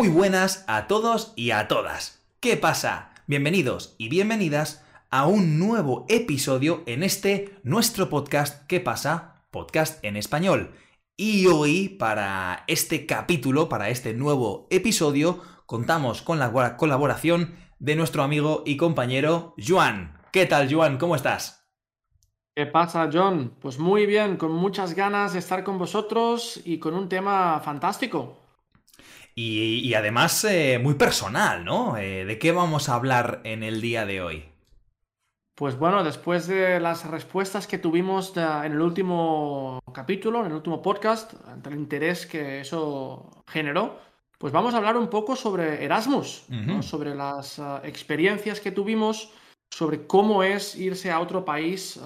Muy buenas a todos y a todas. ¿Qué pasa? Bienvenidos y bienvenidas a un nuevo episodio en este nuestro podcast ¿Qué pasa? Podcast en español. Y hoy, para este capítulo, para este nuevo episodio, contamos con la colaboración de nuestro amigo y compañero Juan. ¿Qué tal, Juan? ¿Cómo estás? ¿Qué pasa, John? Pues muy bien, con muchas ganas de estar con vosotros y con un tema fantástico. Y, además eh, muy personal, ¿no? Eh, ¿De qué vamos a hablar en el día de hoy? Pues bueno, después de las respuestas que tuvimos en el último capítulo, en el último podcast, ante el interés que eso generó, pues vamos a hablar un poco sobre Erasmus, sobre las experiencias que tuvimos, sobre cómo es irse a otro país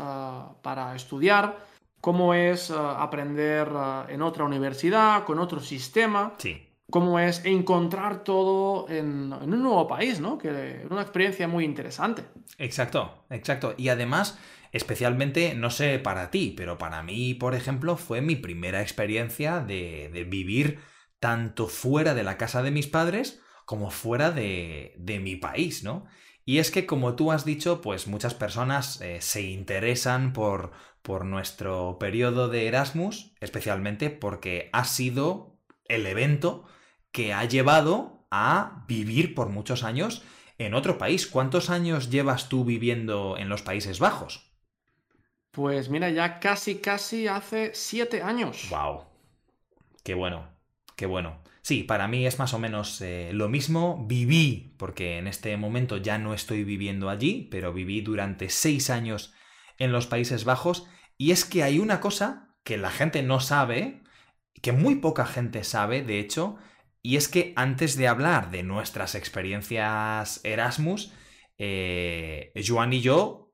para estudiar, cómo es aprender en otra universidad, con otro sistema. Sí cómo es encontrar todo en, un nuevo país, ¿no? Que es una experiencia muy interesante. Exacto, exacto. Y además, especialmente, no sé para ti, pero para mí, por ejemplo, fue mi primera experiencia de, vivir tanto fuera de la casa de mis padres como fuera de, mi país, ¿no? Y es que, como tú has dicho, pues muchas personas eh, se interesan por nuestro periodo de Erasmus, especialmente porque ha sido el evento que ha llevado a vivir por muchos años en otro país. ¿Cuántos años llevas tú viviendo en los Países Bajos? Pues mira, ya casi, casi hace siete años. ¡Wow! Qué bueno, qué bueno. Sí, para mí es más o menos eh, lo mismo. Viví, porque en este momento ya no estoy viviendo allí, pero viví durante seis años en los Países Bajos. Y es que hay una cosa que la gente no sabe, que muy poca gente sabe, de hecho, y es que antes de hablar de nuestras experiencias Erasmus, eh, Joan y yo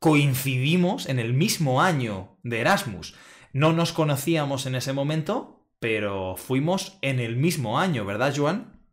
coincidimos en el mismo año de Erasmus. No nos conocíamos en ese momento, pero fuimos en el mismo año, ¿verdad, Joan?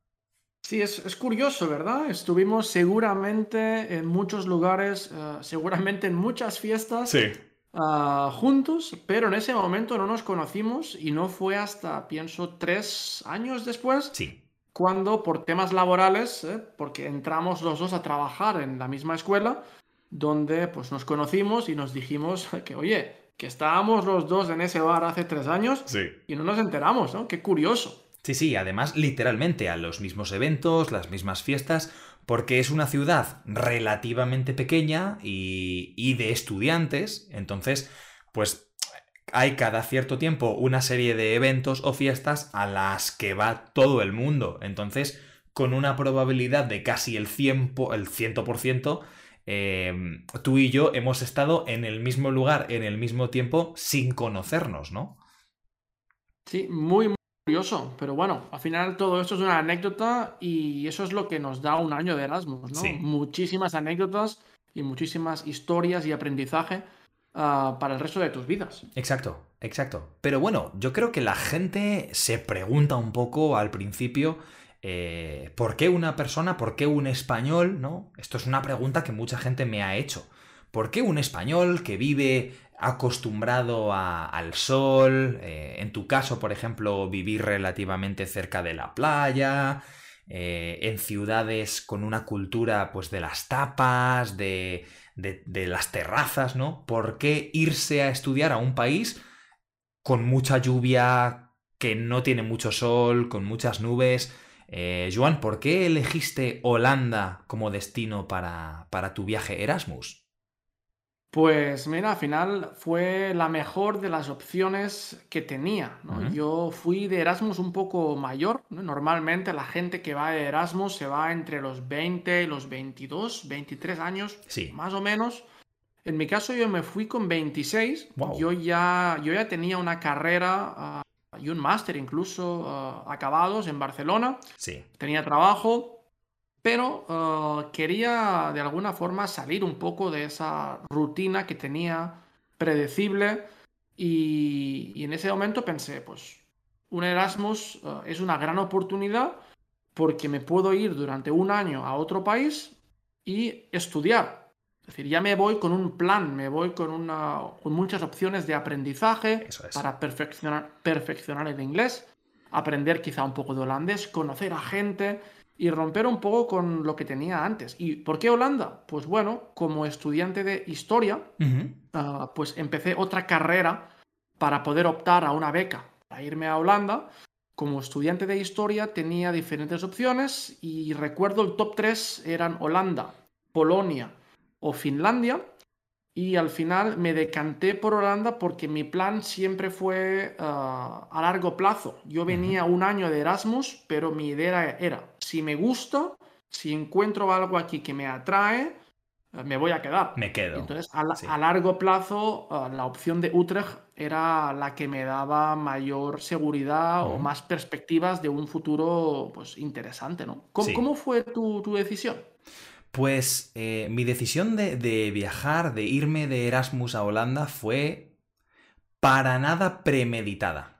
Sí, es, curioso, ¿verdad? Estuvimos seguramente en muchos lugares, eh, seguramente en muchas fiestas. Sí. Ah, juntos, pero en ese momento no nos conocimos y no fue hasta, pienso, tres años después. Sí. Cuando por temas laborales, ¿eh? porque entramos los dos a trabajar en la misma escuela, donde pues nos conocimos y nos dijimos que, oye, que estábamos los dos en ese bar hace tres años y no nos enteramos, ¿no? Qué curioso. Sí, sí, además literalmente a los mismos eventos, las mismas fiestas, porque es una ciudad relativamente pequeña y, de estudiantes, entonces, pues hay cada cierto tiempo una serie de eventos o fiestas a las que va todo el mundo. Entonces, con una probabilidad de casi el 100%, el 100% eh, tú y yo hemos estado en el mismo lugar, en el mismo tiempo, sin conocernos, ¿no? Sí, muy, curioso, pero bueno, al final todo esto es una anécdota y eso es lo que nos da un año de Erasmus, ¿no? Muchísimas anécdotas y muchísimas historias y aprendizaje ah, para el resto de tus vidas. Exacto, exacto. Pero bueno, yo creo que la gente se pregunta un poco al principio. Eh, ¿Por qué una persona, por qué un español? ¿No? Esto es una pregunta que mucha gente me ha hecho. ¿Por qué un español que vive acostumbrado al sol, eh, en tu caso, por ejemplo, vivir relativamente cerca de la playa, eh, en ciudades con una cultura pues de las tapas, de, las terrazas, ¿no? ¿Por qué irse a estudiar a un país con mucha lluvia, que no tiene mucho sol, con muchas nubes? Eh, Joan, ¿por qué elegiste Holanda como destino para tu viaje Erasmus? Pues mira, al final fue la mejor de las opciones que tenía. Yo fui de Erasmus un poco mayor. Normalmente la gente que va de Erasmus se va entre los 20 y los 22, 23 años, sí. más o menos. En mi caso yo me fui con 26. Yo, ya, yo ya tenía una carrera ah, y un máster incluso ah, acabados en Barcelona. Sí. Tenía trabajo pero uh, quería de alguna forma salir un poco de esa rutina que tenía predecible y, en ese momento pensé, pues un Erasmus uh, es una gran oportunidad porque me puedo ir durante un año a otro país y estudiar. Es decir, ya me voy con un plan, me voy con, una, con muchas opciones de aprendizaje para perfeccionar, perfeccionar el inglés aprender quizá un poco de holandés, conocer a gente y romper un poco con lo que tenía antes. ¿Y por qué Holanda? Pues bueno, como estudiante de historia, ah, pues empecé otra carrera para poder optar a una beca para irme a Holanda. Como estudiante de historia tenía diferentes opciones y recuerdo el top 3 eran Holanda, Polonia o Finlandia. Y al final me decanté por Holanda porque mi plan siempre fue ah, a largo plazo. Yo venía un año de Erasmus, pero mi idea era, si me gusta, si encuentro algo aquí que me atrae, eh, me voy a quedar. Me quedo. Entonces, a, largo plazo, ah, la opción de Utrecht era la que me daba mayor seguridad o más perspectivas de un futuro pues, interesante, ¿no? ¿Cómo, fue tu, tu decisión? Pues eh, mi decisión de, viajar, de irme de Erasmus a Holanda fue para nada premeditada.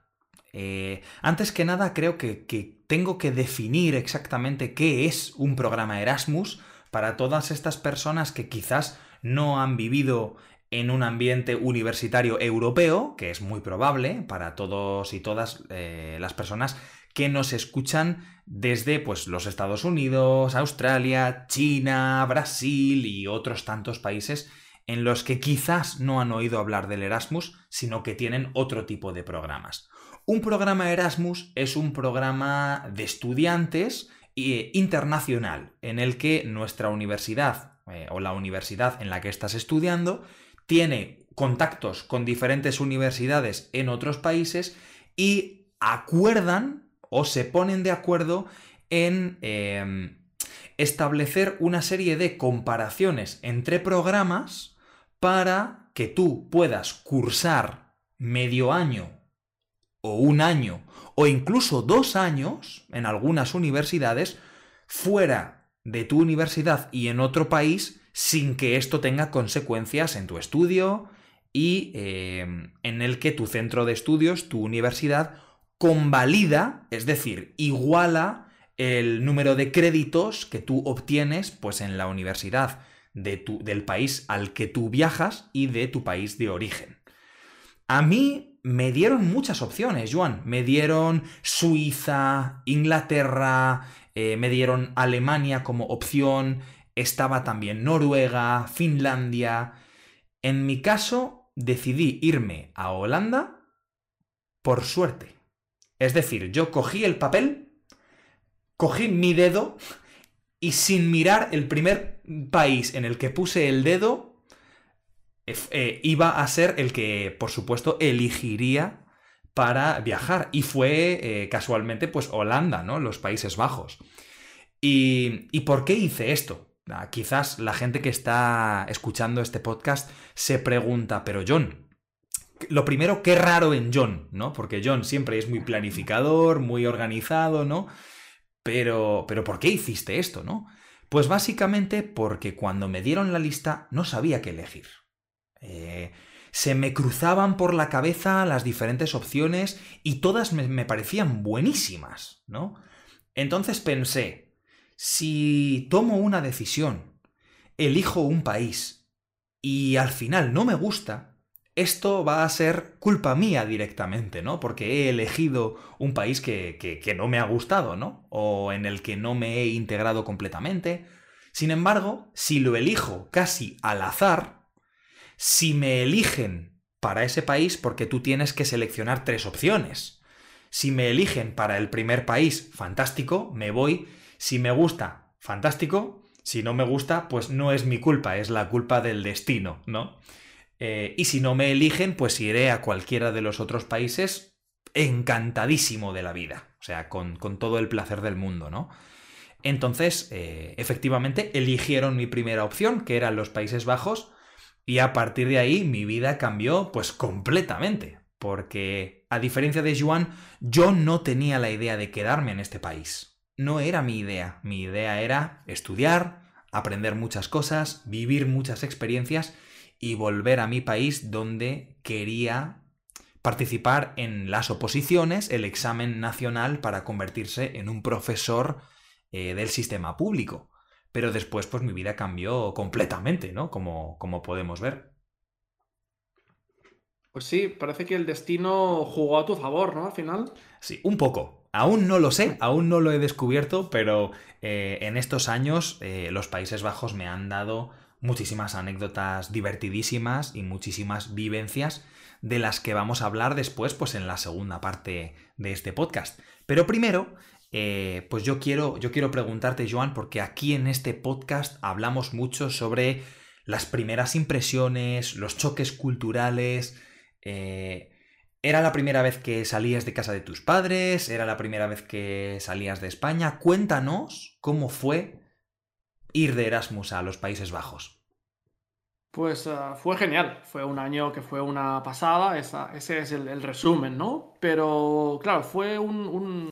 Eh, antes que nada, creo que, que, tengo que definir exactamente qué es un programa Erasmus para todas estas personas que quizás no han vivido en un ambiente universitario europeo, que es muy probable para todos y todas eh, las personas que nos escuchan desde pues, los Estados Unidos, Australia, China, Brasil y otros tantos países en los que quizás no han oído hablar del Erasmus, sino que tienen otro tipo de programas. Un programa Erasmus es un programa de estudiantes eh, internacional en el que nuestra universidad eh, o la universidad en la que estás estudiando tiene contactos con diferentes universidades en otros países y acuerdan o se ponen de acuerdo en em, establecer una serie de comparaciones entre programas para que tú puedas cursar medio año o un año o incluso dos años en algunas universidades fuera de tu universidad y en otro país sin que esto tenga consecuencias en tu estudio y em, en el que tu centro de estudios, tu universidad, convalida, es decir, iguala el número de créditos que tú obtienes pues, en la universidad de tu, del país al que tú viajas y de tu país de origen. A mí me dieron muchas opciones, Joan. Me dieron Suiza, Inglaterra, eh, me dieron Alemania como opción, estaba también Noruega, Finlandia. En mi caso, decidí irme a Holanda por suerte. Es decir, yo cogí el papel, cogí mi dedo y sin mirar el primer país en el que puse el dedo, eh, iba a ser el que, por supuesto, elegiría para viajar. Y fue eh, casualmente, pues, Holanda, ¿no? Los Países Bajos. ¿Y, ¿Y por qué hice esto? Quizás la gente que está escuchando este podcast se pregunta, pero John, lo primero, qué raro en John, ¿no? Porque John siempre es muy planificador, muy organizado, ¿no? Pero, pero ¿por qué hiciste esto, no? Pues básicamente porque cuando me dieron la lista no sabía qué elegir. Eh, se me cruzaban por la cabeza las diferentes opciones y todas me, me parecían buenísimas, ¿no? Entonces pensé, si tomo una decisión, elijo un país y al final no me gusta, esto va a ser culpa mía directamente, ¿no? Porque he elegido un país que, que, no me ha gustado, ¿no? O en el que no me he integrado completamente. Sin embargo, si lo elijo casi al azar, si me eligen para ese país, porque tú tienes que seleccionar tres opciones. Si me eligen para el primer país, fantástico, me voy. Si me gusta, fantástico. Si no me gusta, pues no es mi culpa, es la culpa del destino, ¿no? Eh, y si no me eligen, pues iré a cualquiera de los otros países encantadísimo de la vida. O sea, con, todo el placer del mundo, ¿no? Entonces, eh, efectivamente, eligieron mi primera opción, que eran los Países Bajos, y a partir de ahí mi vida cambió pues completamente. Porque, a diferencia de Juan, yo no tenía la idea de quedarme en este país. No era mi idea. Mi idea era estudiar, aprender muchas cosas, vivir muchas experiencias y volver a mi país donde quería participar en las oposiciones, el examen nacional para convertirse en un profesor eh, del sistema público. Pero después, pues mi vida cambió completamente, ¿no? Como, como podemos ver. Pues sí, parece que el destino jugó a tu favor, ¿no? Al final. Sí, un poco. Aún no lo sé, aún no lo he descubierto, pero eh, en estos años eh, los Países Bajos me han dado muchísimas anécdotas divertidísimas y muchísimas vivencias de las que vamos a hablar después, pues en la segunda parte de este podcast. Pero primero, eh, pues yo quiero, yo quiero preguntarte, Joan, porque aquí en este podcast hablamos mucho sobre las primeras impresiones, los choques culturales. Eh, ¿Era la primera vez que salías de casa de tus padres? ¿Era la primera vez que salías de España? Cuéntanos cómo fue ir de Erasmus a los Países Bajos. Pues uh, fue genial, fue un año que fue una pasada, ese es el, resumen, ¿no? Pero claro, fue un,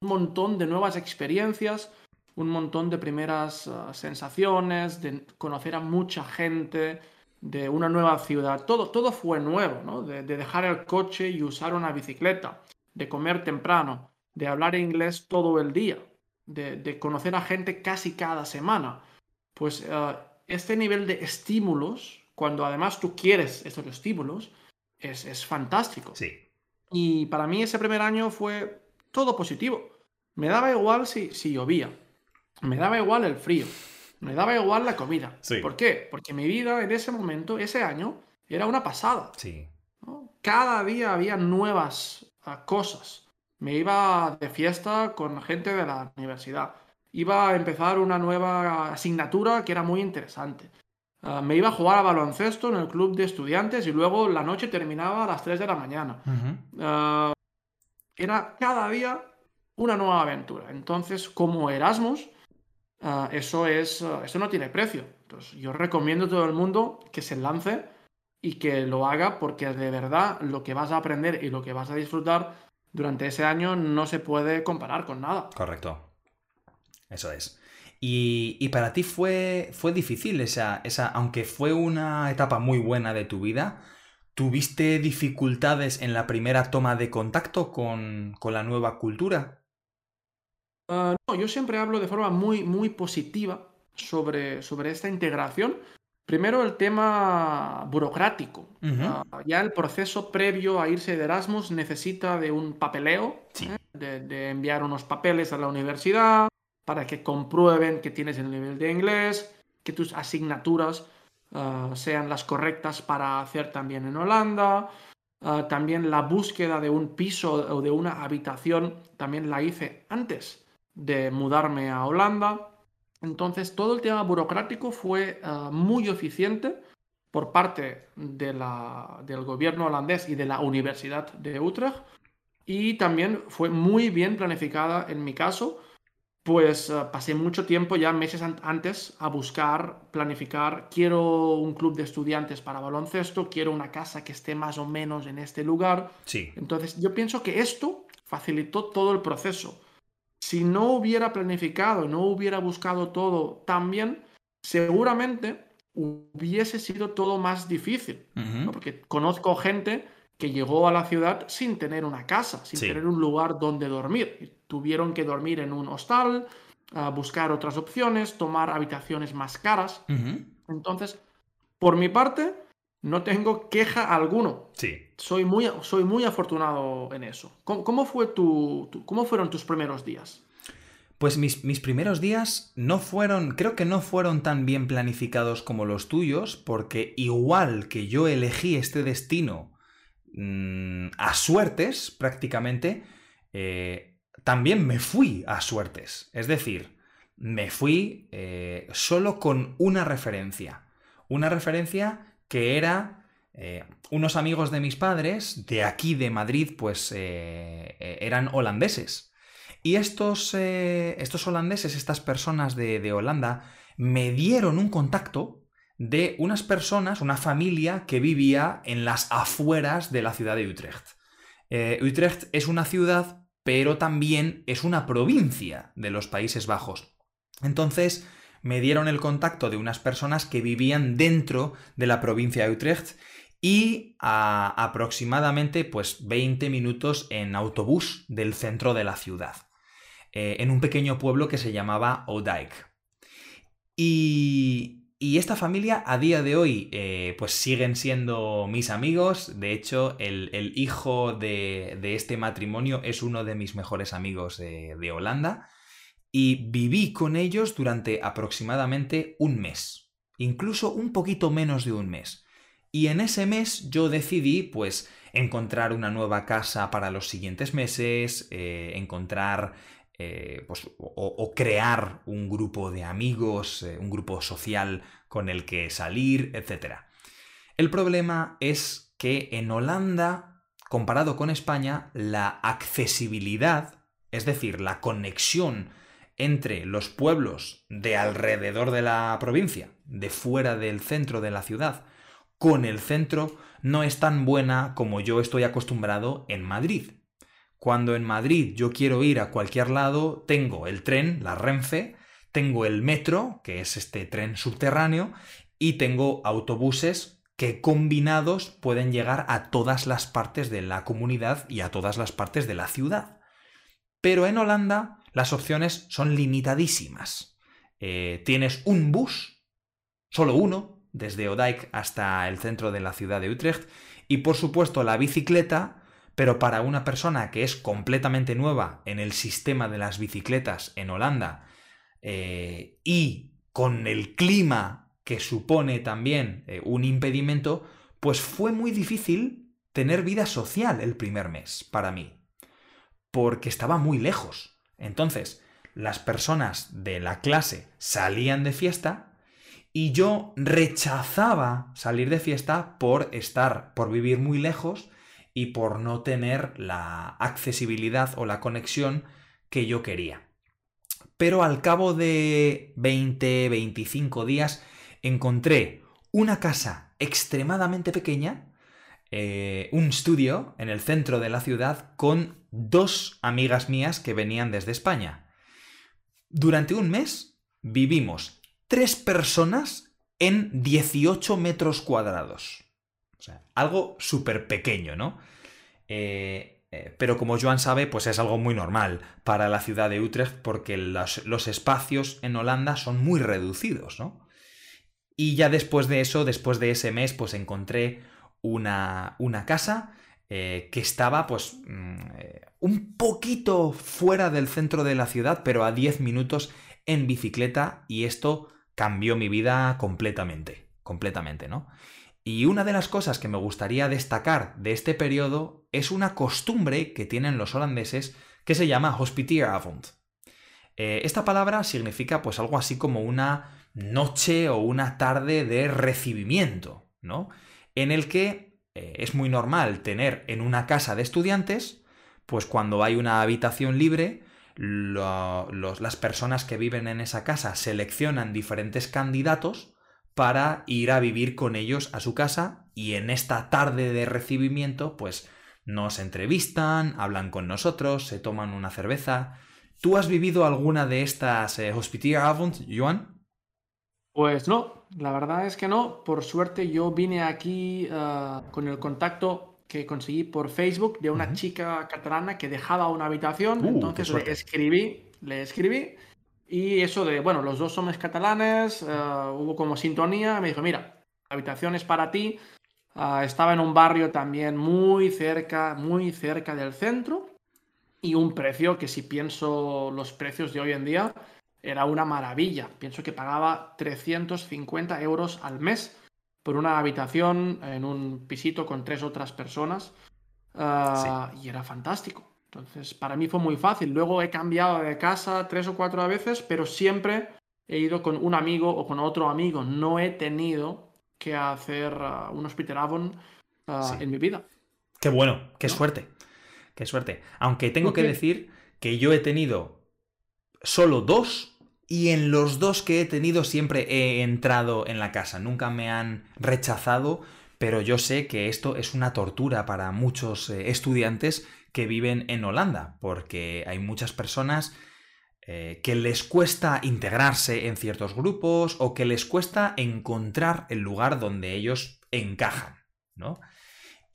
montón de nuevas experiencias, un montón de primeras uh, sensaciones, de conocer a mucha gente, de una nueva ciudad, todo, todo fue nuevo, ¿no? De, de dejar el coche y usar una bicicleta, de comer temprano, de hablar inglés todo el día, de, de conocer a gente casi cada semana. Pues uh, este nivel de estímulos, cuando además tú quieres estos estímulos, es, es fantástico. Sí. Y para mí ese primer año fue todo positivo. Me daba igual si, si llovía, me daba igual el frío, me daba igual la comida. Sí. ¿Por qué? Porque mi vida en ese momento, ese año, era una pasada. Sí. ¿no? Cada día había nuevas uh, cosas. Me iba de fiesta con gente de la universidad iba a empezar una nueva asignatura que era muy interesante. Uh, me iba a jugar a baloncesto en el club de estudiantes y luego la noche terminaba a las 3 de la mañana. Uh -huh. uh, era cada día una nueva aventura. Entonces, como Erasmus, eso, es, eso no tiene precio. Entonces, yo recomiendo a todo el mundo que se lance y que lo haga porque de verdad lo que vas a aprender y lo que vas a disfrutar durante ese año no se puede comparar con nada. Correcto. Eso es. Y, y, para ti fue, fue difícil esa, esa, aunque fue una etapa muy buena de tu vida, ¿tuviste dificultades en la primera toma de contacto con, con la nueva cultura? Uh, no, yo siempre hablo de forma muy, muy positiva sobre, sobre esta integración. Primero el tema burocrático. Uh -huh. uh, ya el proceso previo a irse de Erasmus necesita de un papeleo, Sí. ¿eh? de, de enviar unos papeles a la universidad, para que comprueben que tienes el nivel de inglés, que tus asignaturas uh, sean las correctas para hacer también en Holanda. Uh, también la búsqueda de un piso o de una habitación también la hice antes de mudarme a Holanda. Entonces todo el tema burocrático fue uh, muy eficiente por parte de la, del gobierno holandés y de la Universidad de Utrecht. Y también fue muy bien planificada en mi caso pues uh, pasé mucho tiempo ya meses an antes a buscar, planificar, quiero un club de estudiantes para baloncesto, quiero una casa que esté más o menos en este lugar. Sí. Entonces yo pienso que esto facilitó todo el proceso. Si no hubiera planificado, no hubiera buscado todo tan bien, seguramente hubiese sido todo más difícil. Uh -huh. ¿no? Porque conozco gente que llegó a la ciudad sin tener una casa, sin Sí. tener un lugar donde dormir. Tuvieron que dormir en un hostal, a buscar otras opciones, tomar habitaciones más caras. Uh -huh. Entonces, por mi parte, no tengo queja alguno. Sí. Soy muy, soy muy afortunado en eso. ¿Cómo, cómo fue tu, cómo fueron tus primeros días? Pues mis, mis primeros días no fueron, creo que no fueron tan bien planificados como los tuyos, porque igual que yo elegí este destino mm, a suertes prácticamente, eh, también me fui a suertes. Es decir, me fui eh, solo con una referencia. Una referencia que era eh, unos amigos de mis padres, de aquí de Madrid, pues eh, eh, eran holandeses. Y estos, estos holandeses, estas personas de, Holanda, me dieron un contacto de unas personas, una familia que vivía en las afueras de la ciudad de Utrecht. Utrecht es una ciudad, pero también es una provincia de los Países Bajos. Entonces me dieron el contacto de unas personas que vivían dentro de la provincia de Utrecht y a aproximadamente pues 20 minutos en autobús del centro de la ciudad, eh, en un pequeño pueblo que se llamaba Odijk. Y, y esta familia a día de hoy eh, pues siguen siendo mis amigos. De hecho, el, hijo de, este matrimonio es uno de mis mejores amigos de, de Holanda. Y viví con ellos durante aproximadamente un mes. Incluso un poquito menos de un mes. Y en ese mes yo decidí pues encontrar una nueva casa para los siguientes meses, eh, encontrar eh, pues, o, crear un grupo de amigos, eh, un grupo social con el que salir, etc. El problema es que en Holanda, comparado con España, la accesibilidad, es decir, la conexión entre los pueblos de alrededor de la provincia, de fuera del centro de la ciudad, con el centro, no es tan buena como yo estoy acostumbrado en Madrid. Cuando en Madrid yo quiero ir a cualquier lado, tengo el tren, la Renfe, tengo el metro, que es este tren subterráneo, y tengo autobuses que combinados pueden llegar a todas las partes de la comunidad y a todas las partes de la ciudad. Pero en Holanda las opciones son limitadísimas. Eh, tienes un bus, solo uno, desde Odijk hasta el centro de la ciudad de Utrecht, y por supuesto la bicicleta, pero para una persona que es completamente nueva en el sistema de las bicicletas en Holanda eh, y con el clima que supone también eh, un impedimento, pues fue muy difícil tener vida social el primer mes para mí, porque estaba muy lejos. Entonces, las personas de la clase salían de fiesta y yo rechazaba salir de fiesta por estar, por vivir muy lejos y por no tener la accesibilidad o la conexión que yo quería. Pero al cabo de 20, 25 días encontré una casa extremadamente pequeña, eh, un estudio en el centro de la ciudad con dos amigas mías que venían desde España. Durante un mes vivimos tres personas en 18 metros cuadrados. O sea, algo súper pequeño, ¿no? Eh, eh, pero como Joan sabe, pues es algo muy normal para la ciudad de Utrecht porque los, espacios en Holanda son muy reducidos, ¿no? Y ya después de eso, después de ese mes, pues encontré una, una casa eh, que estaba pues mm, un poquito fuera del centro de la ciudad, pero a 10 minutos en bicicleta y esto cambió mi vida completamente, completamente, ¿no? Y una de las cosas que me gustaría destacar de este periodo es una costumbre que tienen los holandeses que se llama Hospitieravond. Eh, esta palabra significa pues algo así como una noche o una tarde de recibimiento, ¿no? En el que eh, es muy normal tener en una casa de estudiantes, pues cuando hay una habitación libre, las personas que viven en esa casa seleccionan diferentes candidatos para ir a vivir con ellos a su casa y en esta tarde de recibimiento pues nos entrevistan, hablan con nosotros, se toman una cerveza. ¿Tú has vivido alguna de estas eh, Hospitier Joan? Pues no, la verdad es que no. Por suerte yo vine aquí eh, con el contacto que conseguí por Facebook de una chica catalana que dejaba una habitación. Uh, entonces le escribí, le escribí y eso de, bueno, los dos somos catalanes, eh, hubo como sintonía, me dijo, mira, la habitación es para ti. Ah, estaba en un barrio también muy cerca, muy cerca del centro. Y un precio que si pienso los precios de hoy en día, era una maravilla. Pienso que pagaba 350 euros al mes por una habitación en un pisito con tres otras personas. Ah, y era fantástico. Entonces, para mí fue muy fácil. Luego he cambiado de casa tres o cuatro veces, pero siempre he ido con un amigo o con otro amigo. No he tenido que hacer uh, un Hospital Avon uh, en mi vida. Qué bueno, qué suerte. Qué suerte. Aunque tengo que decir que yo he tenido solo dos y en los dos que he tenido siempre he entrado en la casa. Nunca me han rechazado, pero yo sé que esto es una tortura para muchos eh, estudiantes que viven en Holanda, porque hay muchas personas eh, que les cuesta integrarse en ciertos grupos o que les cuesta encontrar el lugar donde ellos encajan, ¿no?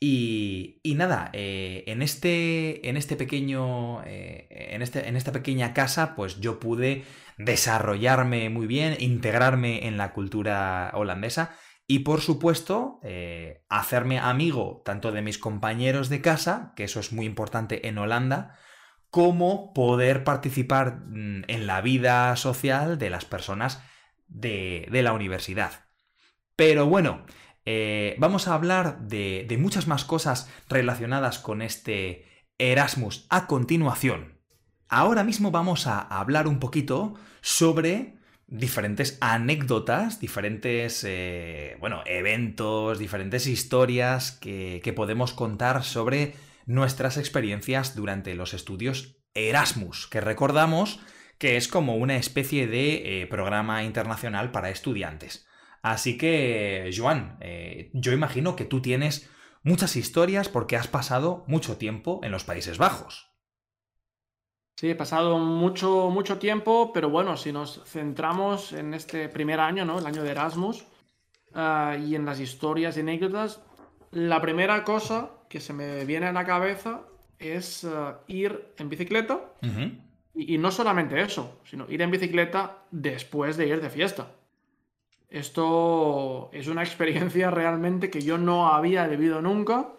Y, nada, eh, en, este, en este pequeño. En, este, en esta pequeña casa, pues yo pude desarrollarme muy bien, integrarme en la cultura holandesa y por supuesto eh, hacerme amigo tanto de mis compañeros de casa, que eso es muy importante en Holanda, como poder participar mm, en la vida social de las personas de, la universidad. Pero bueno, eh, vamos a hablar de, muchas más cosas relacionadas con este Erasmus a continuación. Ahora mismo vamos a hablar un poquito sobre diferentes anécdotas, diferentes, eh, bueno, eventos, diferentes historias que, podemos contar sobre nuestras experiencias durante los estudios Erasmus, que recordamos que es como una especie de eh, programa internacional para estudiantes. Así que, Joan, eh, yo imagino que tú tienes muchas historias porque has pasado mucho tiempo en los Países Bajos. Sí, he pasado mucho, mucho tiempo, pero bueno, si nos centramos en este primer año, ¿no? El año de Erasmus, ah, y en las historias y anécdotas, la primera cosa que se me viene a la cabeza es ah, ir en bicicleta. y no solamente eso, sino ir en bicicleta después de ir de fiesta. Esto es una experiencia realmente que yo no había vivido nunca.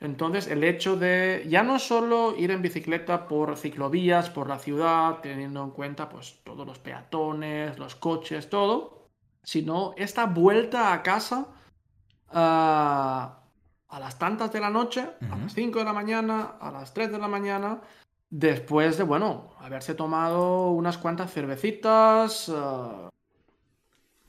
Entonces, el hecho de ya no solo ir en bicicleta por ciclovías, por la ciudad, teniendo en cuenta pues todos los peatones, los coches, todo, sino esta vuelta a casa ah, a las tantas de la noche, a las 5 de la mañana, a las 3 de la mañana, después de, bueno, haberse tomado unas cuantas cervecitas, ah,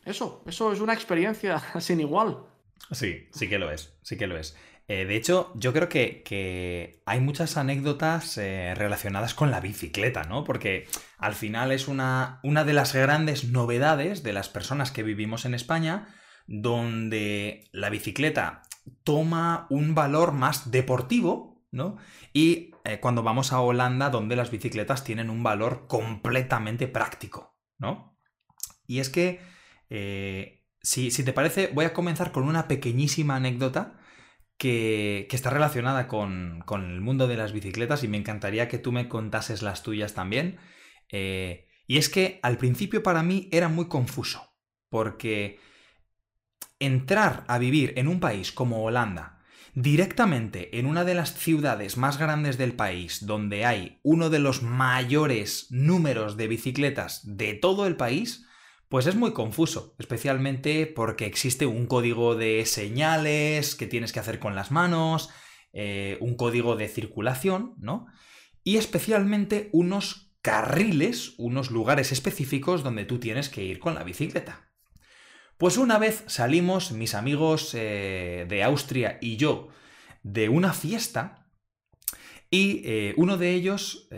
eso, eso es una experiencia sin igual. Sí, sí que lo es, sí que lo es. Eh, de hecho, yo creo que, hay muchas anécdotas eh, relacionadas con la bicicleta, ¿no? Porque al final es una, una de las grandes novedades de las personas que vivimos en España, donde la bicicleta toma un valor más deportivo, ¿no? Y eh, cuando vamos a Holanda, donde las bicicletas tienen un valor completamente práctico, ¿no? Y es que eh, si, te parece, voy a comenzar con una pequeñísima anécdota que, está relacionada con, el mundo de las bicicletas y me encantaría que tú me contases las tuyas también. Eh, y es que al principio para mí era muy confuso, porque entrar a vivir en un país como Holanda, directamente en una de las ciudades más grandes del país, donde hay uno de los mayores números de bicicletas de todo el país, pues es muy confuso, especialmente porque existe un código de señales que tienes que hacer con las manos, eh, un código de circulación, ¿no? Y especialmente unos carriles, unos lugares específicos donde tú tienes que ir con la bicicleta. Pues una vez salimos, mis amigos eh, de Austria y yo, de una fiesta, y eh, uno de ellos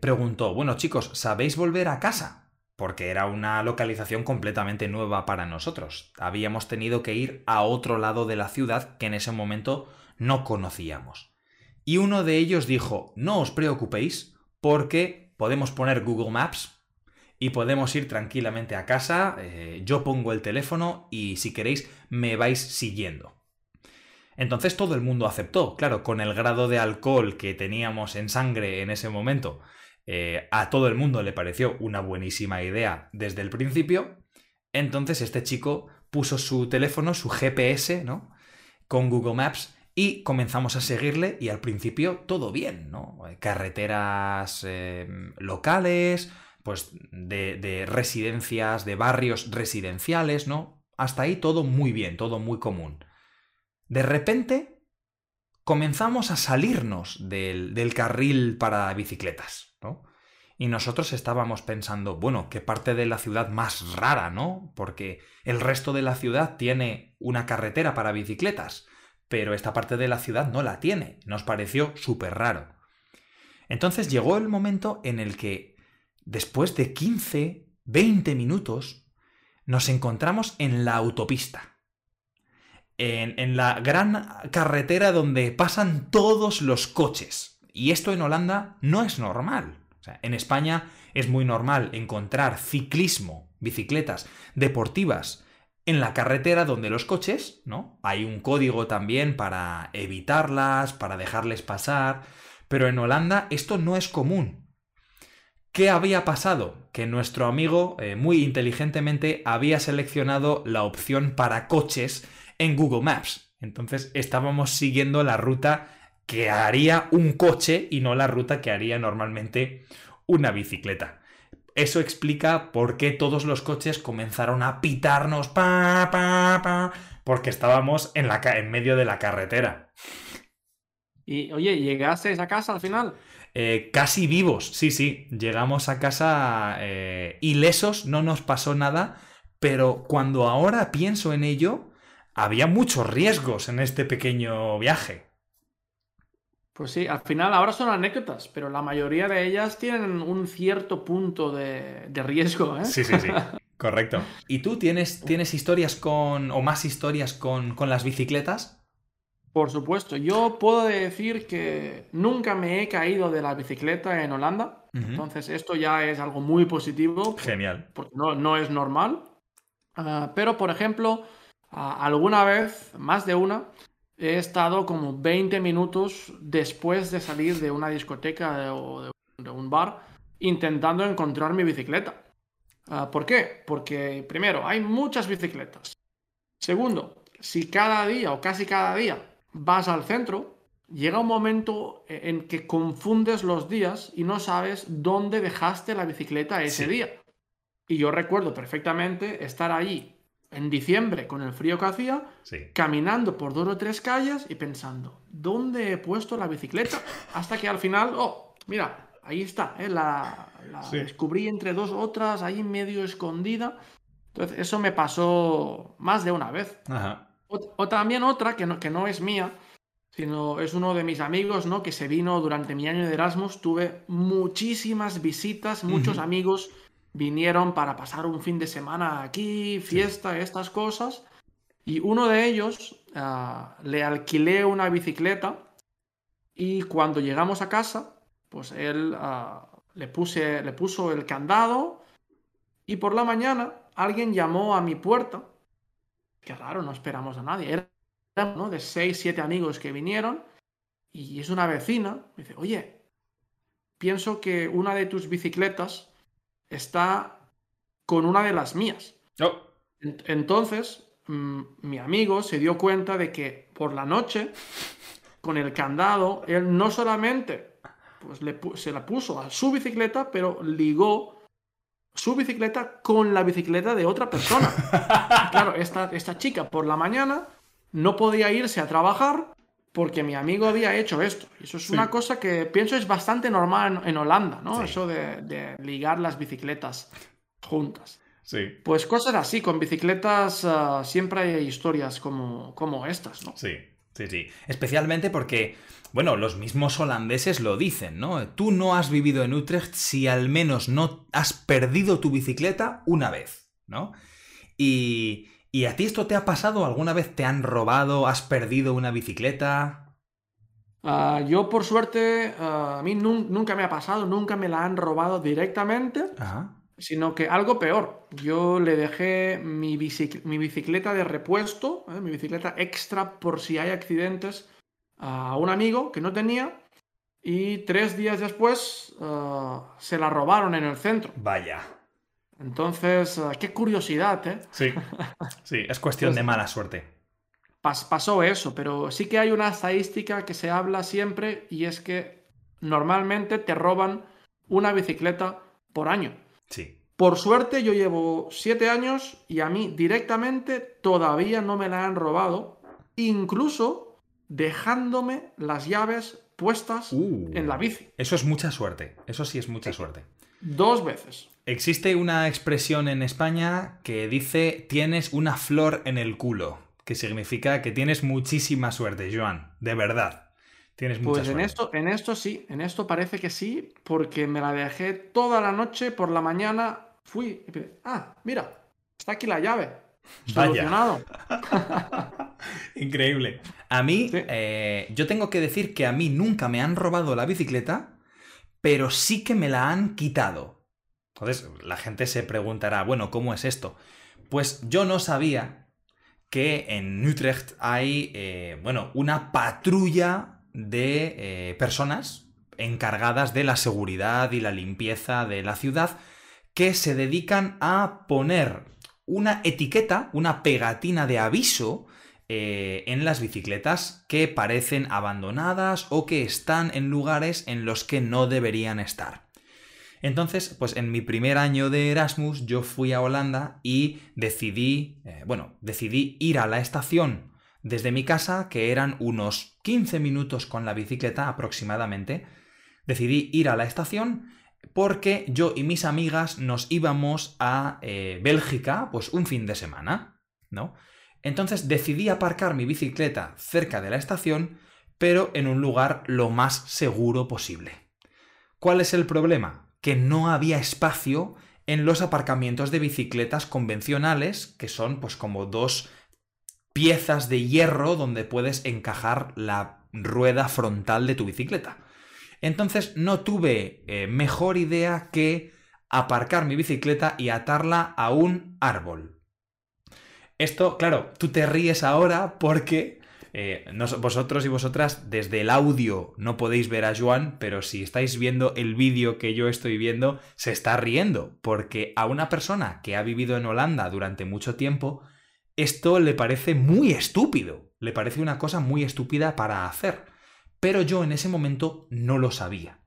preguntó, bueno chicos, ¿sabéis volver a casa? Porque era una localización completamente nueva para nosotros. Habíamos tenido que ir a otro lado de la ciudad que en ese momento no conocíamos. Y uno de ellos dijo, no os preocupéis, porque podemos poner Google Maps y podemos ir tranquilamente a casa, eh, yo pongo el teléfono y si queréis me vais siguiendo. Entonces todo el mundo aceptó, claro, con el grado de alcohol que teníamos en sangre en ese momento eh, a todo el mundo le pareció una buenísima idea desde el principio. Entonces este chico puso su teléfono, su GPS, ¿no? Con Google Maps y comenzamos a seguirle y al principio todo bien, ¿no? Carreteras em, locales, pues de, de residencias, de barrios residenciales, ¿no? Hasta ahí todo muy bien, todo muy común. De repente comenzamos a salirnos del carril para bicicletas. Y nosotros estábamos pensando, bueno, qué parte de la ciudad más rara, ¿no? Porque el resto de la ciudad tiene una carretera para bicicletas, pero esta parte de la ciudad no la tiene. Nos pareció súper raro. Entonces llegó el momento en el que, después de 15, 20 minutos, nos encontramos en la autopista. En, en, la gran carretera donde pasan todos los coches. Y esto en Holanda no es normal en España es muy normal encontrar ciclismo, bicicletas deportivas en la carretera donde los coches, ¿no? Hay un código también para evitarlas, para dejarles pasar, pero en Holanda esto no es común. ¿Qué había pasado? Que nuestro amigo eh, muy inteligentemente había seleccionado la opción para coches en Google Maps. Entonces estábamos siguiendo la ruta que haría un coche y no la ruta que haría normalmente una bicicleta. Eso explica por qué todos los coches comenzaron a pitarnos pa, pa, pa, porque estábamos en, la, en medio de la carretera. Y oye, ¿llegasteis a casa al final? Eh, casi vivos, sí, sí. Llegamos a casa eh, ilesos, no nos pasó nada, pero cuando ahora pienso en ello, había muchos riesgos en este pequeño viaje. Pues sí, al final ahora son anécdotas, pero la mayoría de ellas tienen un cierto punto de, riesgo. ¿eh? Sí, sí, sí. Correcto. ¿Y tú tienes, tienes historias con, o más historias con, las bicicletas? Por supuesto, yo puedo decir que nunca me he caído de la bicicleta en Holanda, entonces esto ya es algo muy positivo. Genial. Porque no, es normal. Ah, pero, por ejemplo, alguna vez, más de una, he estado como 20 minutos después de salir de una discoteca o de un bar intentando encontrar mi bicicleta. Ah, ¿Por qué? Porque primero, hay muchas bicicletas. Segundo, si cada día o casi cada día vas al centro, llega un momento en que confundes los días y no sabes dónde dejaste la bicicleta ese día. Y yo recuerdo perfectamente estar allí en diciembre, con el frío que hacía, caminando por dos o tres calles y pensando, ¿dónde he puesto la bicicleta? Hasta que al final, oh, mira, ahí está, ¿eh? la, descubrí entre dos otras, ahí medio escondida. Entonces, eso me pasó más de una vez. O, también otra que no, que no es mía, sino es uno de mis amigos, ¿no? Que se vino durante mi año de Erasmus. Tuve muchísimas visitas, muchos amigos vinieron para pasar un fin de semana aquí, fiesta, estas cosas. Y uno de ellos ah, le alquilé una bicicleta y cuando llegamos a casa, pues él ah, le, puse, le puso el candado y por la mañana alguien llamó a mi puerta. Qué raro, no esperamos a nadie. Era ¿no? de seis, siete amigos que vinieron y es una vecina. Me dice, oye, pienso que una de tus bicicletas está con una de las mías. Oh. Entonces, mm, mi amigo se dio cuenta de que por la noche, con el candado, él no solamente pues, se la puso a su bicicleta, pero ligó su bicicleta con la bicicleta de otra persona. claro, esta, esta chica por la mañana no podía irse a trabajar porque mi amigo había hecho esto. Y eso es una cosa que pienso es bastante normal en, Holanda, ¿no? Eso de, ligar las bicicletas juntas. Sí. Pues cosas así, con bicicletas ah, siempre hay historias como, como estas, ¿no? Sí, sí, sí. Especialmente porque, bueno, los mismos holandeses lo dicen, ¿no? Tú no has vivido en Utrecht si al menos no has perdido tu bicicleta una vez, ¿no? Y, ¿Y a ti esto te ha pasado? ¿Alguna vez te han robado? ¿Has perdido una bicicleta? Ah, yo, por suerte, ah, a mí nunca me ha pasado, nunca me la han robado directamente, sino que algo peor. Yo le dejé mi, bicicleta de repuesto, ¿eh? mi bicicleta extra por si hay accidentes, a un amigo que no tenía. Y tres días después ah, se la robaron en el centro. Vaya. Entonces, eh, qué curiosidad, ¿eh? Sí, sí, es cuestión de mala suerte. pasó eso, pero sí que hay una estadística que se habla siempre y es que normalmente te roban una bicicleta por año. Sí. Por suerte yo llevo siete años y a mí directamente todavía no me la han robado, incluso dejándome las llaves puestas uh. en la bici. Eso es mucha suerte, eso sí es mucha suerte. Dos veces. Existe una expresión en España que dice tienes una flor en el culo, que significa que tienes muchísima suerte, Joan, de verdad. Tienes mucha pues en esto, en esto sí, en esto parece que sí, porque me la dejé toda la noche, por la mañana fui y ah, mira, está aquí la llave. Solucionado. Increíble. A mí, eh, yo tengo que decir que a mí nunca me han robado la bicicleta, pero sí que me la han quitado. Entonces, la gente se preguntará, bueno, ¿cómo es esto? Pues yo no sabía que en Utrecht hay, eh, bueno, una patrulla de eh, personas encargadas de la seguridad y la limpieza de la ciudad que se dedican a poner una etiqueta, una pegatina de aviso eh, en las bicicletas que parecen abandonadas o que están en lugares en los que no deberían estar. Entonces, pues en mi primer año de Erasmus yo fui a Holanda y decidí, eh, bueno, decidí ir a la estación desde mi casa, que eran unos 15 minutos con la bicicleta aproximadamente. Decidí ir a la estación porque yo y mis amigas nos íbamos a eh, Bélgica, pues un fin de semana, ¿no? Entonces decidí aparcar mi bicicleta cerca de la estación, pero en un lugar lo más seguro posible. ¿Cuál es el problema? Que no había espacio en los aparcamientos de bicicletas convencionales, que son pues como dos piezas de hierro donde puedes encajar la rueda frontal de tu bicicleta. Entonces no tuve eh, mejor idea que aparcar mi bicicleta y atarla a un árbol. Esto, claro, tú te ríes ahora porque eh, vosotros y vosotras desde el audio no podéis ver a Joan, pero si estáis viendo el vídeo que yo estoy viendo, se está riendo, porque a una persona que ha vivido en Holanda durante mucho tiempo, esto le parece muy estúpido, le parece una cosa muy estúpida para hacer. Pero yo en ese momento no lo sabía.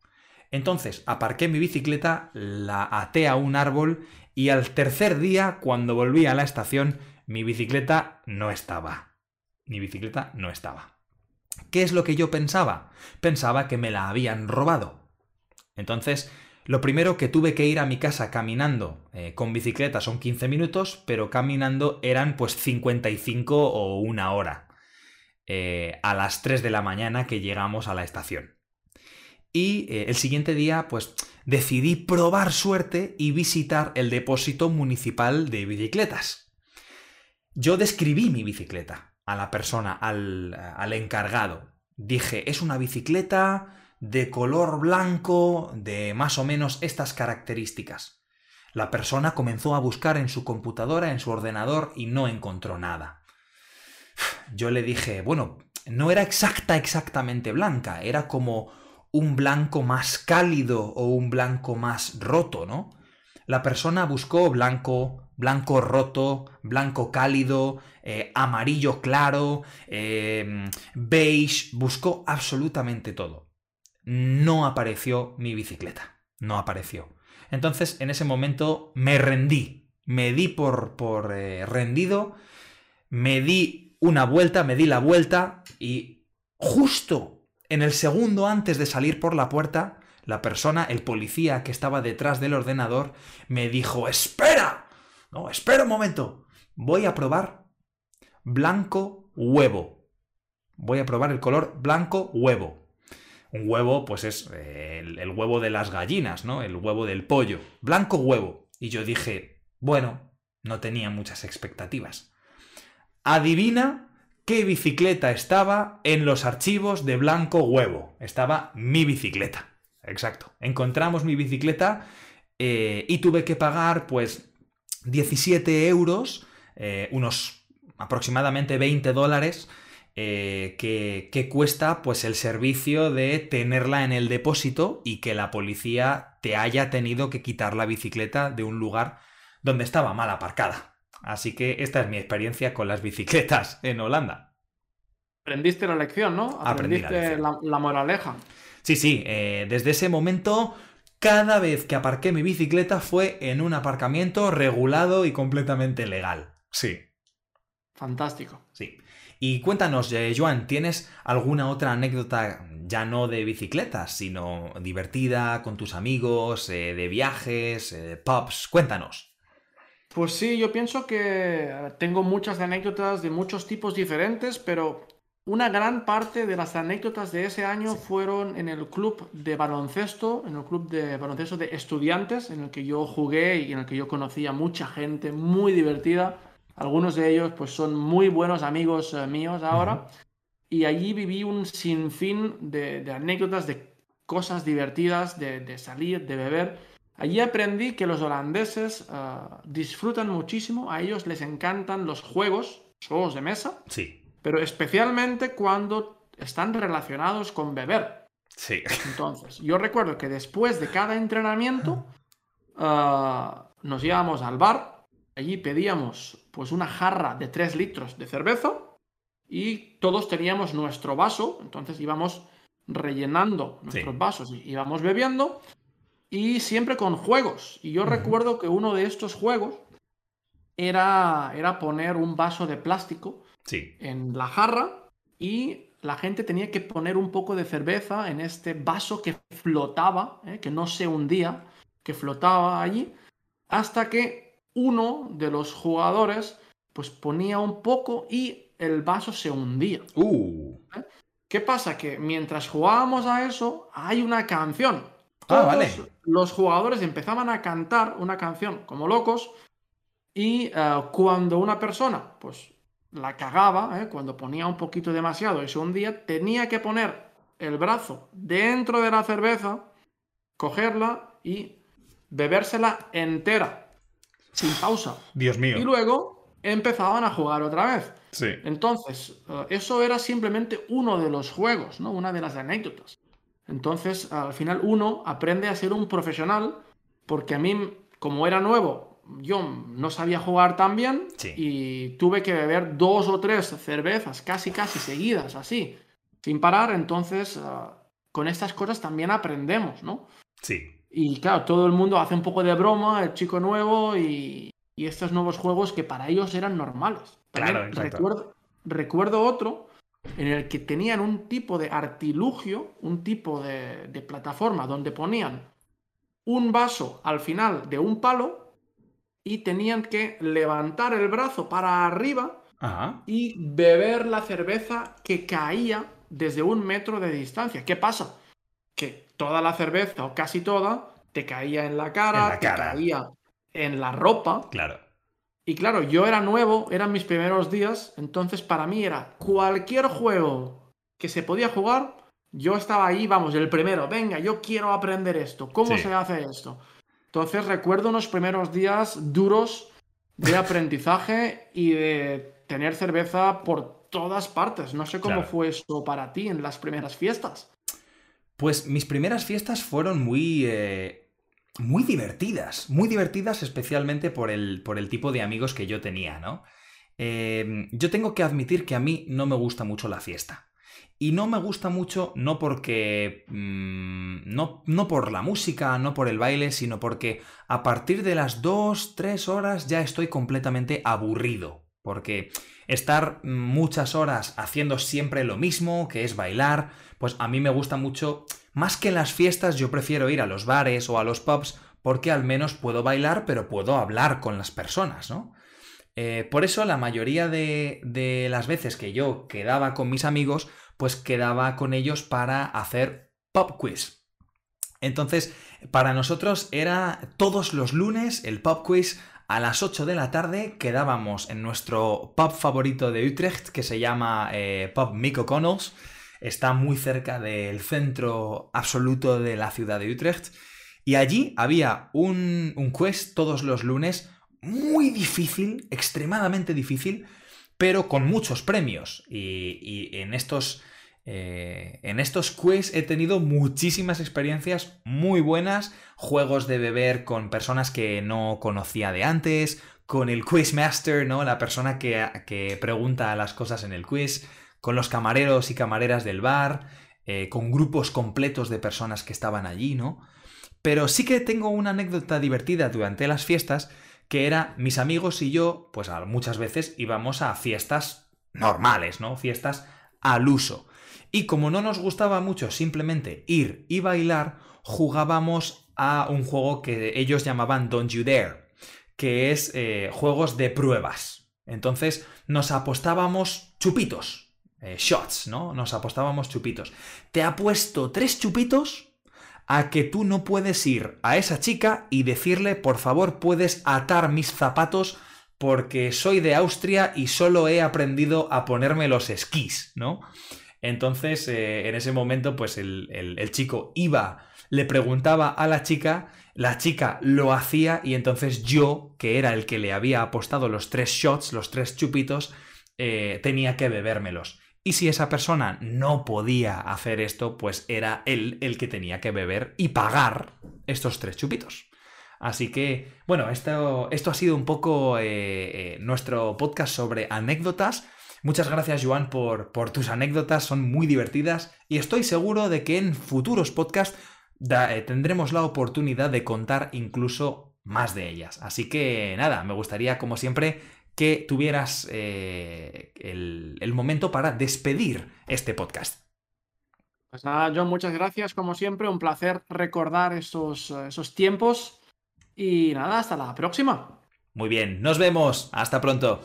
Entonces aparqué mi bicicleta, la até a un árbol y al tercer día, cuando volví a la estación, mi bicicleta no estaba mi bicicleta no estaba. ¿Qué es lo que yo pensaba? Pensaba que me la habían robado. Entonces, lo primero que tuve que ir a mi casa caminando, eh, con bicicleta son 15 minutos, pero caminando eran pues 55 o una hora. Eh, a las 3 de la mañana que llegamos a la estación. Y eh, el siguiente día, pues decidí probar suerte y visitar el depósito municipal de bicicletas. Yo describí mi bicicleta a la persona, al, encargado. Dije, es una bicicleta de color blanco, de más o menos estas características. La persona comenzó a buscar en su computadora, en su ordenador, y no encontró nada. Yo le dije, bueno, no era exacta, exactamente blanca, era como un blanco más cálido o un blanco más roto, ¿no? La persona buscó blanco, blanco roto, blanco cálido, eh, amarillo claro, eh, beige, buscó absolutamente todo. No apareció mi bicicleta, no apareció. Entonces, en ese momento me rendí, me di por, por eh, rendido, me di una vuelta, me di la vuelta y justo en el segundo antes de salir por la puerta, la persona, el policía que estaba detrás del ordenador, me dijo, espera, no, espera un momento. Voy a probar blanco huevo. Voy a probar el color blanco huevo. Un huevo, pues es eh, el, huevo de las gallinas, ¿no? El huevo del pollo. Blanco huevo. Y yo dije, bueno, no tenía muchas expectativas. Adivina qué bicicleta estaba en los archivos de blanco huevo. Estaba mi bicicleta. Exacto. Encontramos mi bicicleta eh, y tuve que pagar, pues, 17 euros, eh, unos aproximadamente 20 dólares, eh, que, cuesta pues el servicio de tenerla en el depósito y que la policía te haya tenido que quitar la bicicleta de un lugar donde estaba mal aparcada. Así que esta es mi experiencia con las bicicletas en Holanda. Aprendiste la lección, ¿no? Aprendiste la, moraleja. Sí, sí, eh, desde ese momento cada vez que aparqué mi bicicleta fue en un aparcamiento regulado y completamente legal. Sí. Fantástico. Sí. Y cuéntanos, eh, Joan, ¿tienes alguna otra anécdota ya no de bicicletas, sino divertida, con tus amigos, eh, de viajes, eh, pubs? Cuéntanos. Pues sí, yo pienso que tengo muchas anécdotas de muchos tipos diferentes, pero una gran parte de las anécdotas de ese año fueron en el club de baloncesto, en el club de baloncesto de estudiantes, en el que yo jugué y en el que yo conocía mucha gente muy divertida. Algunos de ellos pues son muy buenos amigos eh, míos ahora. Y allí viví un sinfín de, de anécdotas, de cosas divertidas, de, de, salir, de beber. Allí aprendí que los holandeses eh, disfrutan muchísimo, a ellos les encantan los juegos, juegos de mesa, Sí, pero especialmente cuando están relacionados con beber. sí. Entonces, yo recuerdo que después de cada entrenamiento ah, nos íbamos al bar, allí pedíamos pues una jarra de 3 litros de cerveza y todos teníamos nuestro vaso, entonces íbamos rellenando nuestros Sí. vasos y íbamos bebiendo y siempre con juegos. Y yo recuerdo que uno de estos juegos era, era poner un vaso de plástico Sí. en la jarra y la gente tenía que poner un poco de cerveza en este vaso que flotaba, ¿eh? que no se hundía, que flotaba allí, hasta que uno de los jugadores pues ponía un poco y el vaso se hundía. Uh. ¿Qué pasa? Que mientras jugábamos a eso, hay una canción. Ah, vale. Los jugadores empezaban a cantar una canción como locos y eh, cuando una persona pues la cagaba, ¿eh? cuando ponía un poquito demasiado y se hundía, tenía que poner el brazo dentro de la cerveza, cogerla y bebérsela entera, sin pausa. Dios mío. Y luego empezaban a jugar otra vez. Sí. Entonces, eh, eso era simplemente uno de los juegos, ¿no? Una de las anécdotas. Entonces, al final uno aprende a ser un profesional porque a mí, como era nuevo, yo no sabía jugar tan bien Sí. y tuve que beber dos o tres cervezas casi, casi seguidas, así, sin parar. Entonces, eh, con estas cosas también aprendemos, ¿no? Sí. Y claro, todo el mundo hace un poco de broma, el chico nuevo y, y estos nuevos juegos que para ellos eran normales. También Claro, exacto. recuerdo, recuerdo otro en el que tenían un tipo de artilugio, un tipo de, de plataforma donde ponían un vaso al final de un palo y tenían que levantar el brazo para arriba Ajá. y beber la cerveza que caía desde un metro de distancia. ¿Qué pasa? Que toda la cerveza, o casi toda, te caía en la cara, En la te caía en la ropa. Claro. Y claro, yo era nuevo, eran mis primeros días, entonces para mí era cualquier juego que se podía jugar, yo estaba ahí, vamos, el primero, venga, yo quiero aprender esto, ¿cómo Sí. se hace esto? Entonces recuerdo unos primeros días duros de aprendizaje y de tener cerveza por todas partes. No sé cómo Claro. fue esto para ti en las primeras fiestas. Pues mis primeras fiestas fueron muy. eh, muy divertidas. Muy divertidas, especialmente por el, por el tipo de amigos que yo tenía, ¿no? Eh, yo tengo que admitir que a mí no me gusta mucho la fiesta. Y no me gusta mucho no porque... mm, no, no por la música, no por el baile, sino porque a partir de las 2, 3 horas ya estoy completamente aburrido. Porque estar muchas horas haciendo siempre lo mismo, que es bailar, pues a mí me gusta mucho... Más que en las fiestas, yo prefiero ir a los bares o a los pubs porque al menos puedo bailar, pero puedo hablar con las personas, ¿no? Eh, por eso la mayoría de, de las veces que yo quedaba con mis amigos, pues quedaba con ellos para hacer pop quiz. Entonces, para nosotros era todos los lunes el pop quiz a las 8 de la tarde quedábamos en nuestro pub favorito de Utrecht que se llama eh, Pub Mick O'Connell's. Está muy cerca del centro absoluto de la ciudad de Utrecht. Y allí había un, un quiz todos los lunes muy difícil, extremadamente difícil, pero con muchos premios. Y en estos... eh, en estos quiz he tenido muchísimas experiencias muy buenas, juegos de beber con personas que no conocía de antes, con el quizmaster, ¿no? La persona que, pregunta las cosas en el quiz, con los camareros y camareras del bar, eh, con grupos completos de personas que estaban allí, ¿no? Pero sí que tengo una anécdota divertida durante las fiestas, que era mis amigos y yo, pues muchas veces íbamos a fiestas normales, ¿no? Fiestas al uso. Y como no nos gustaba mucho simplemente ir y bailar, jugábamos a un juego que ellos llamaban Don't You Dare, que es eh, juegos de pruebas. Entonces nos apostábamos chupitos, eh, shots, ¿no? Nos apostábamos chupitos. Te apuesto tres chupitos a que tú no puedes ir a esa chica y decirle, por favor, puedes atar mis zapatos porque soy de Austria y solo he aprendido a ponerme los esquís, ¿no? Entonces, eh, en ese momento, pues el, el- chico iba le preguntaba a la chica, la chica lo hacía y entonces yo, que era el que le había apostado los tres shots, los tres chupitos, eh, tenía que bebérmelos. Y si esa persona no podía hacer esto, pues era él el que tenía que beber y pagar estos tres chupitos. Así que, bueno, esto, esto ha sido un poco eh, nuestro podcast sobre anécdotas. Muchas gracias, Joan, por, por, tus anécdotas, son muy divertidas y estoy seguro de que en futuros podcasts eh, tendremos la oportunidad de contar incluso más de ellas. Así que nada, me gustaría, como siempre, que tuvieras el, el momento para despedir este podcast. Pues nada, John, muchas gracias, como siempre, un placer recordar esos, esos tiempos y nada, hasta la próxima. Muy bien, nos vemos. Hasta pronto.